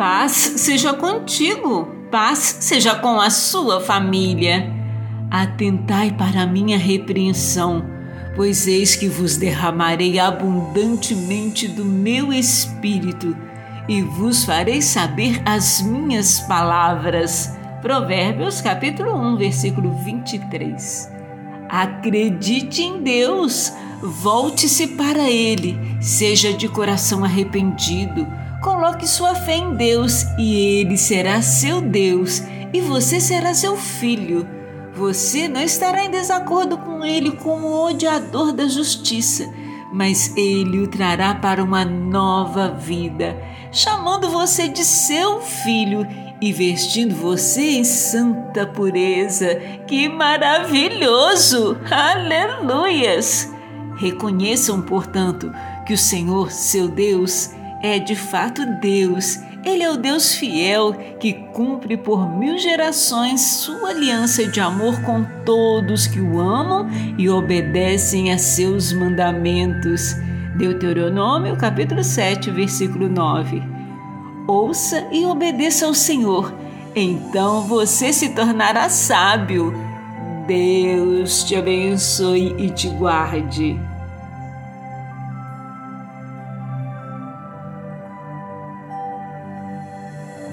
Paz seja contigo, paz seja com a sua família. Atentai para a minha repreensão, pois eis que vos derramarei abundantemente do meu espírito e vos farei saber as minhas palavras. Provérbios capítulo 1, versículo 23. Acredite em Deus, volte-se para Ele, seja de coração arrependido. Coloque sua fé em Deus e Ele será seu Deus e você será seu filho. Você não estará em desacordo com Ele como odiador da justiça, mas Ele o trará para uma nova vida, chamando você de seu filho e vestindo você em santa pureza. Que maravilhoso! Aleluias! Reconheçam, portanto, que o Senhor, seu Deus, é de fato Deus. Ele é o Deus fiel que cumpre por mil gerações sua aliança de amor com todos que o amam e obedecem a seus mandamentos. Deuteronômio, capítulo 7, versículo 9. Ouça e obedeça ao Senhor, então você se tornará sábio. Deus te abençoe e te guarde.